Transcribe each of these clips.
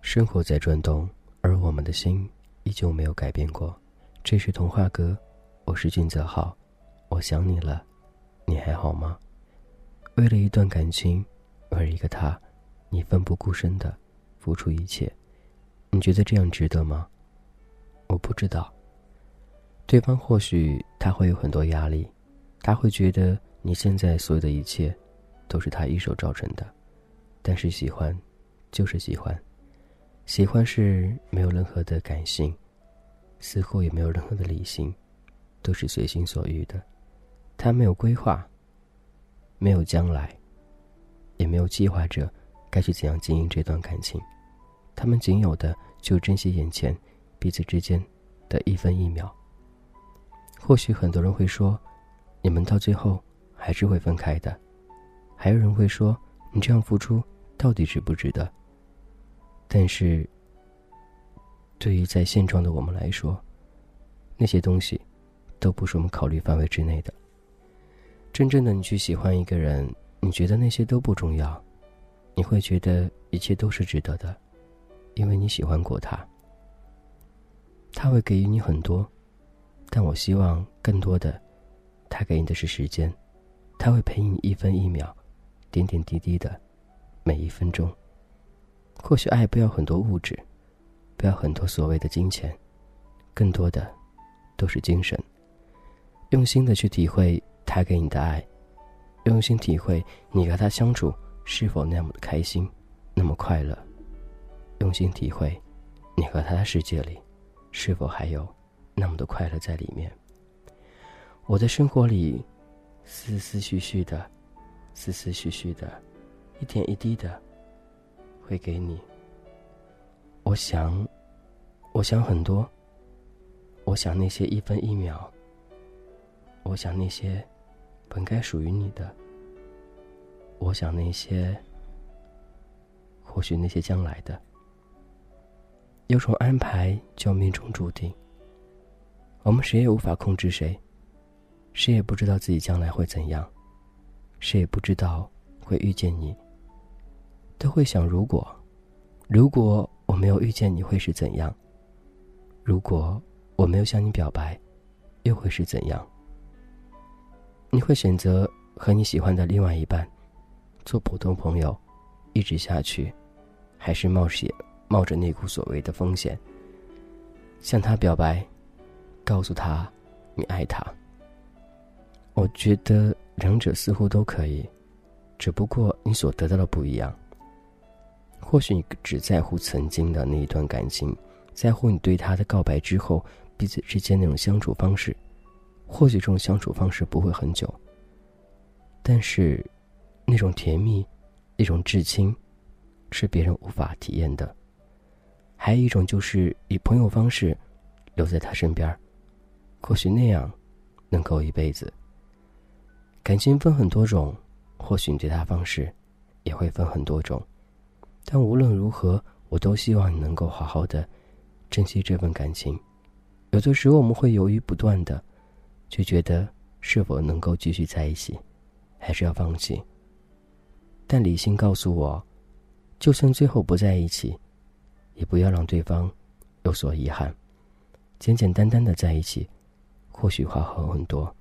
生活在转动，而我们的心依旧没有改变过。这是童话歌，我是俊泽浩，我想你了，你还好吗？为了一段感情，为一个他，你奋不顾身的付出一切，你觉得这样值得吗？我不知道。对方或许他会有很多压力，他会觉得你现在所有的一切，都是他一手造成的。但是喜欢，就是喜欢。喜欢是没有任何的感性，似乎也没有任何的理性，都是随心所欲的。他没有规划，没有将来，也没有计划着该去怎样经营这段感情。他们仅有的就珍惜眼前彼此之间的一分一秒。或许很多人会说，你们到最后还是会分开的。还有人会说，你这样付出到底值不值得？但是，对于在现状的我们来说，那些东西都不是我们考虑范围之内的。真正的你去喜欢一个人，你觉得那些都不重要，你会觉得一切都是值得的，因为你喜欢过他。他会给予你很多，但我希望更多的，他给你的是时间，他会陪你一分一秒，点点滴滴的每一分钟。或许爱不要很多物质，不要很多所谓的金钱，更多的都是精神。用心的去体会他给你的爱，用心体会你和他相处是否那么的开心，那么快乐。用心体会你和他的世界里是否还有那么多快乐在里面。我的生活里，丝丝絮絮的，丝丝絮絮的，一点一滴的。会给你。我想，我想很多。我想那些一分一秒。我想那些本该属于你的。我想那些，或许那些将来的。有种安排叫命中注定。我们谁也无法控制谁，谁也不知道自己将来会怎样，谁也不知道会遇见你。都会想，如果，如果我没有遇见你会是怎样？如果我没有向你表白，又会是怎样？你会选择和你喜欢的另外一半，做普通朋友，一直下去，还是冒险，冒着那股所谓的风险，向他表白，告诉他你爱他？我觉得两者似乎都可以，只不过你所得到的不一样。或许你只在乎曾经的那一段感情，在乎你对他的告白之后彼此之间那种相处方式。或许这种相处方式不会很久，但是那种甜蜜、那种至亲，是别人无法体验的。还有一种就是以朋友方式留在他身边，或许那样能够一辈子。感情分很多种，或许你对他方式也会分很多种。但无论如何，我都希望你能够好好的珍惜这份感情。有的时候我们会犹豫不断的，就觉得是否能够继续在一起，还是要放弃。但理性告诉我，就算最后不在一起，也不要让对方有所遗憾。简简单单的在一起，或许会好很多。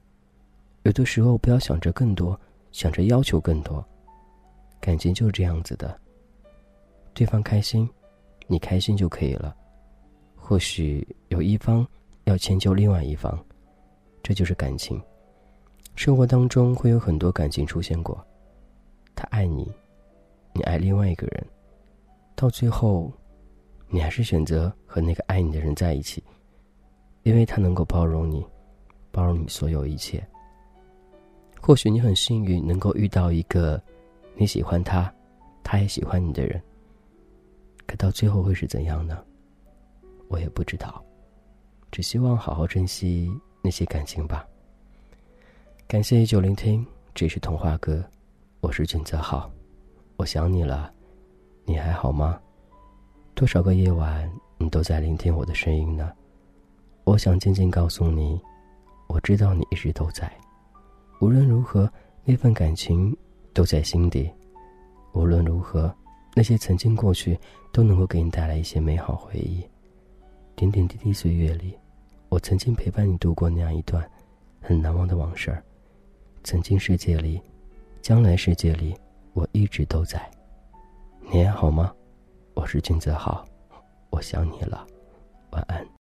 有的时候不要想着更多，想着要求更多。感情就是这样子的。对方开心，你开心就可以了。或许有一方要迁就另外一方，这就是感情。生活当中会有很多感情出现过，他爱你，你爱另外一个人，到最后，你还是选择和那个爱你的人在一起，因为他能够包容你，包容你所有一切。或许你很幸运能够遇到一个你喜欢他，他也喜欢你的人。可到最后会是怎样呢？我也不知道，只希望好好珍惜那些感情吧。感谢依旧聆听，这是童话歌，我是俊泽浩，我想你了，你还好吗？多少个夜晚你都在聆听我的声音呢？我想静静告诉你，知道你一直都在。无论如何，那份感情都在心底。无论如何，那些曾经过去都能够给你带来一些美好回忆。点点滴滴岁月里，我曾经陪伴你度过那样一段很难忘的往事。曾经世界里，将来世界里，我一直都在。你还好吗？我是君泽浩，我想你了，晚安。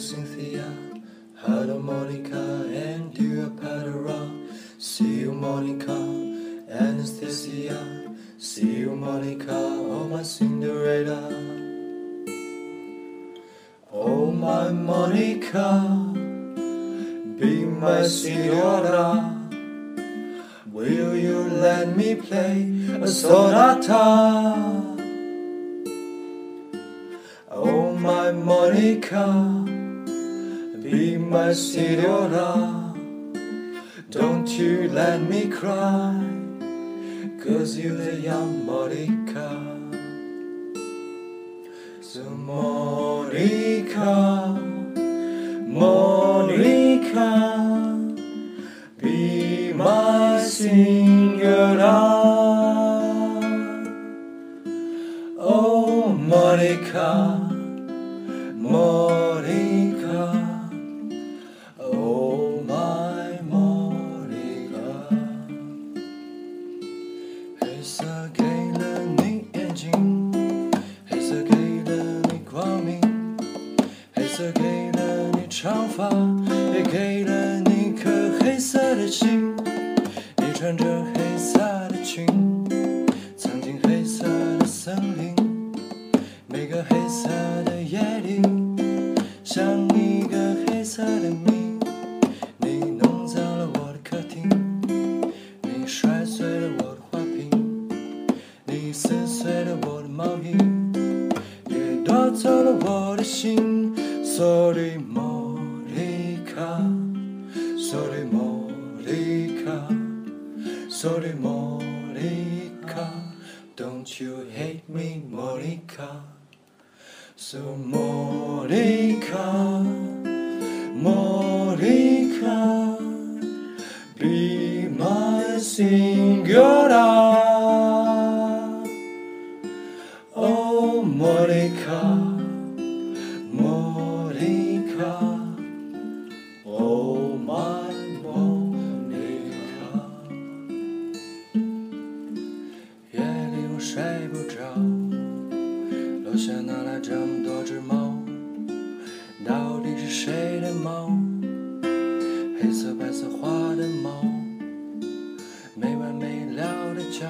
Cynthia. Hello, Monica, and do a See you, Monica, Anastasia. See you, Monica, oh my Cinderella. Oh, my Monica, be my Cinderella. Will you let me play a sonata? Monica be my Signora. Don't you let me cry, cause you're the young Monica. So, Monica, 也给了你颗黑色的心。你穿着 Sorry, Monica, don't you hate me, Monica? So, Monica, Monica, be my singer. 这么多只猫？到底是谁的猫？黑色白色花的猫，没完没了的叫，